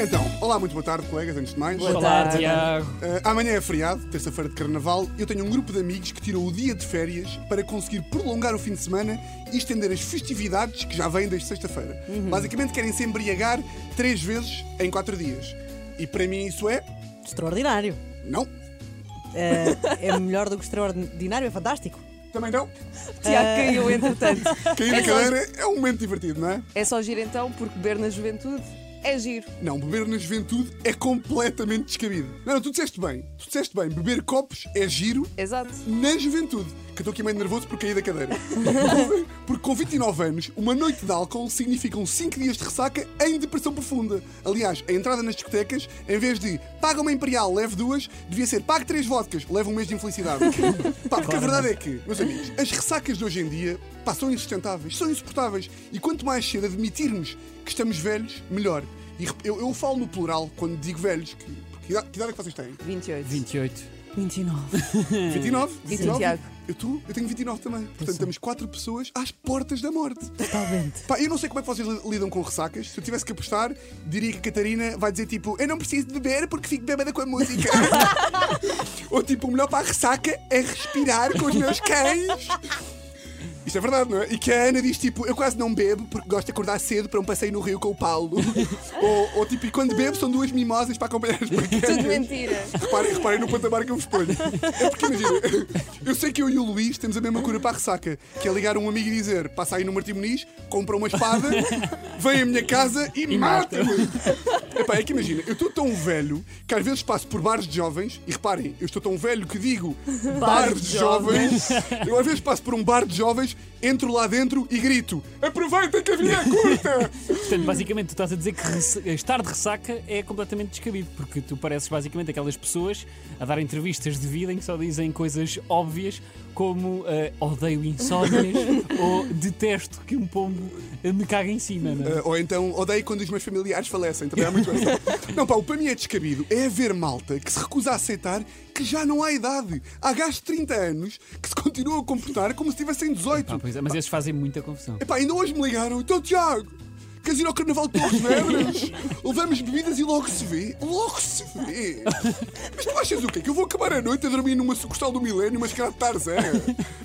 Então, olá, muito boa tarde, colegas, antes de mais. Boa Olá, tarde. Tiago. Uh, amanhã é feriado, terça-feira de carnaval. Eu tenho um grupo de amigos que tirou o dia de férias para conseguir prolongar o fim de semana e estender as festividades que já vêm desde sexta-feira. Basicamente, querem se embriagar três vezes em quatro dias. E para mim, isso é. Extraordinário. Não. É, é melhor do que extraordinário, é fantástico. Também não. Tiago caiu, entretanto. Cair na É cadeira é um momento divertido, não é? É só giro então, porque beber na juventude é giro. Não, beber na juventude é completamente descabido. Não, não, tu disseste bem. Tu disseste bem. Beber copos é giro Exato. na juventude. Que eu estou aqui meio nervoso porque caí da cadeira. Porque com 29 anos, uma noite de álcool significam 5 dias de ressaca em depressão profunda. Aliás, a entrada nas discotecas, em vez de paga uma imperial, leve duas, devia ser pague três vodkas, leve um mês de infelicidade. Pá, porque a verdade é que, meus amigos, as ressacas de hoje em dia pá, são insustentáveis, são insuportáveis. E quanto mais cedo admitirmos que estamos velhos, melhor. E eu, eu falo no plural quando digo velhos, que, que idade, que idade é que vocês têm? 28. 28. 29. 29? E tu, 29? Tiago? Eu, tu, eu tenho 29 também. Portanto, estamos quatro pessoas às portas da morte. Totalmente. Pá, eu não sei como é que vocês li- lidam com ressacas. Se eu tivesse que apostar, diria que a Catarina vai dizer tipo: Eu não preciso de beber porque fico bêbada com a música. Ou tipo: O melhor para a ressaca é respirar com os meus cães. Isto é verdade, não é? E que a Ana diz tipo: Eu quase não bebo porque gosto de acordar cedo para um passeio no Rio com o Paulo. ou, ou tipo: E quando bebo são duas mimosas para acompanhar as Tudo pequenas. mentira. Reparem, reparem no patamar que eu vos ponho. É porque imagina, eu sei que eu e o Luís temos a mesma cura para a ressaca, que é ligar um amigo e dizer: passa aí no Martim Muniz, compra uma espada, vem à minha casa e, mata-me. Epá, é que imagina, eu estou tão velho que às vezes passo por bares de jovens, e reparem, eu estou tão velho que digo bar de jovens. Eu às vezes passo por um bar de jovens, entro lá dentro e grito: aproveita que a vida é curta! Portanto, basicamente, tu estás a dizer que estar de ressaca é completamente descabido, porque tu pareces basicamente aquelas pessoas a dar entrevistas de vida em que só dizem coisas óbvias como eh, odeio insónias ou detesto que um pombo me cague em cima. Não é? Uh, ou então odeio quando os meus familiares falecem. Também há muito. Não, pá, o para mim é descabido. É haver malta que se recusa a aceitar que já não há idade. Há gajos de 30 anos que se continuam a comportar como se tivessem 18. Pá, pois é, mas esses fazem muita confusão. Epá, ainda hoje me ligaram. Então, Tiago, queres ir ao Carnaval de Torres Vedras? Levamos bebidas e logo se vê. Logo se vê. Mas tu achas o quê? Que eu vou acabar a noite a dormir numa sucursal do Milénio, mas cara de Tarzan?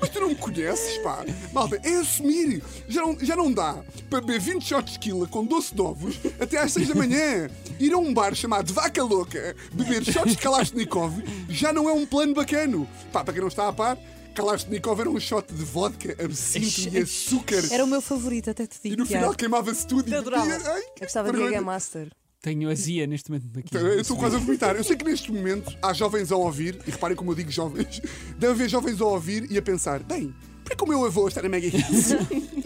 Mas tu não me conheces, pá. Malta, é assumir. Já não, já não dá para beber 20 shots de quila com doce de ovos até às 6 da manhã. Ir a um bar chamado Vaca Louca, beber shots de Kalashnikov, já não é um plano bacano. Pá, para quem não está a par, Kalashnikov era um shot de vodka, absinto e açúcar. Era o meu favorito, até te E digo. no final queimava-se tudo e Eu adorava. e- ai, Eu gostava de. Giga Master. Tenho azia neste momento aqui. Eu estou quase a vomitar. Eu sei que neste momento há jovens a ouvir, e reparem como eu digo jovens, deve haver jovens a ouvir e a pensar: bem, por que o meu avô está na Mega Hits?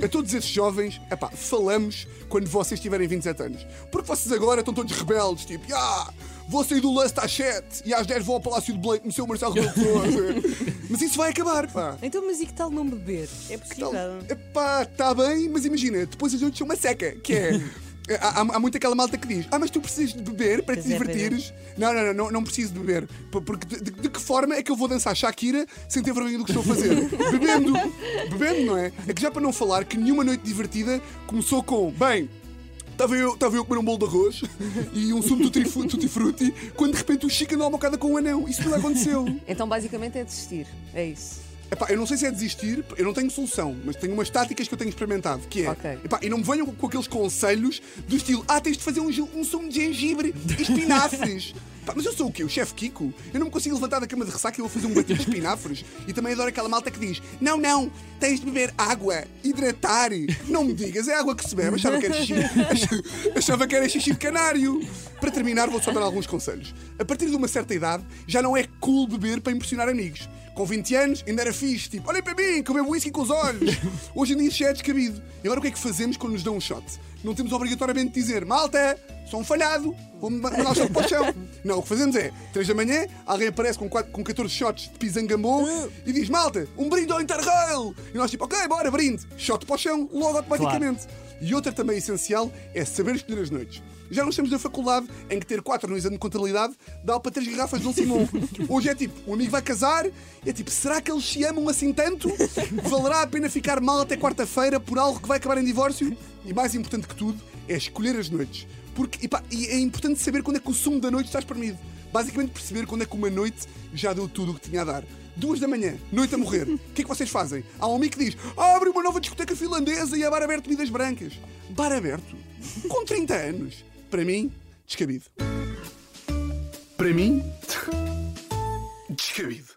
a todos esses jovens, epá, falamos quando vocês tiverem 27 anos. Porque vocês agora estão todos rebeldes, tipo, ah, vou sair do Lust às 7 e às 10 vou ao Palácio de Blake, no seu Marcelo Rebelo. Mas isso vai acabar, pá. Então, mas e que tal não beber? É possível. epá, está bem, mas imagina, depois as noites são uma seca, que é. Há, há, há muito aquela malta que diz: Ah, mas tu precisas de beber para te Pois é, pois é. divertires. Não, não, não, não, não preciso de beber. P- Porque de, de- de que forma é que eu vou dançar Shakira sem ter vergonha do que estou a fazer? Bebendo. Bebendo, não é? É que já para não falar que nenhuma noite divertida começou com: Bem, Estava eu, estava eu a comer um bolo de arroz e um sumo tutti tutti frutti, quando de repente o Chica andou uma com um anão. Isso não aconteceu. Então basicamente é desistir. É isso. Epá, eu não sei se é desistir, eu não tenho solução, mas tenho umas táticas que eu tenho experimentado, que é, Ok. epá, e não me venham com, aqueles conselhos do estilo, ah, tens de fazer um, um sumo de gengibre e espinafres. Pá, mas eu sou o quê? O chefe Kiko? Eu não me consigo levantar da cama de ressaca e vou fazer um batido de espinafres. E também adoro aquela malta que diz, não, não, tens de beber água, hidratar. Não me digas, é água que se bebe. Achava que era xixi, ach- achava que era xixi de canário. Para terminar, vou só dar alguns conselhos. A partir de uma certa idade, já não é cool beber para impressionar amigos. Com 20 anos, ainda era fixe, tipo, olhem para mim, que eu bebo whisky com os olhos. Hoje em dia isso já é descabido. E agora o que é que fazemos quando nos dão um shot? Não temos obrigatoriamente de dizer malta, sou um falhado, vou-me mandar o para o chão. Não, o que fazemos é, 3 da manhã, alguém aparece com, quatro- com 14 shots de pisangambon e diz malta, um brinde ao Interrail. E nós tipo, ok, bora, brinde. Shot para o chão, logo automaticamente. E outra também essencial é saber escolher as noites. Já não estamos na faculdade em que ter quatro no exame de contabilidade dá para três garrafas de Dom Simão. Hoje é tipo, um amigo vai casar, é tipo, será que eles se amam assim tanto? Valerá a pena ficar mal até quarta-feira por algo que vai acabar em divórcio? E mais importante que tudo, é escolher as noites. Porque, e pá, e é importante saber quando é que o sumo da noite está espremido. Basicamente perceber quando é que uma noite já deu tudo o que tinha a dar. Duas da manhã, noite a morrer. O que é que vocês fazem? Há um amigo que diz: abre uma nova discoteca finlandesa e a bar aberto bebidas brancas. Bar aberto? Com 30 anos? Para mim, descabido. Para mim, descabido.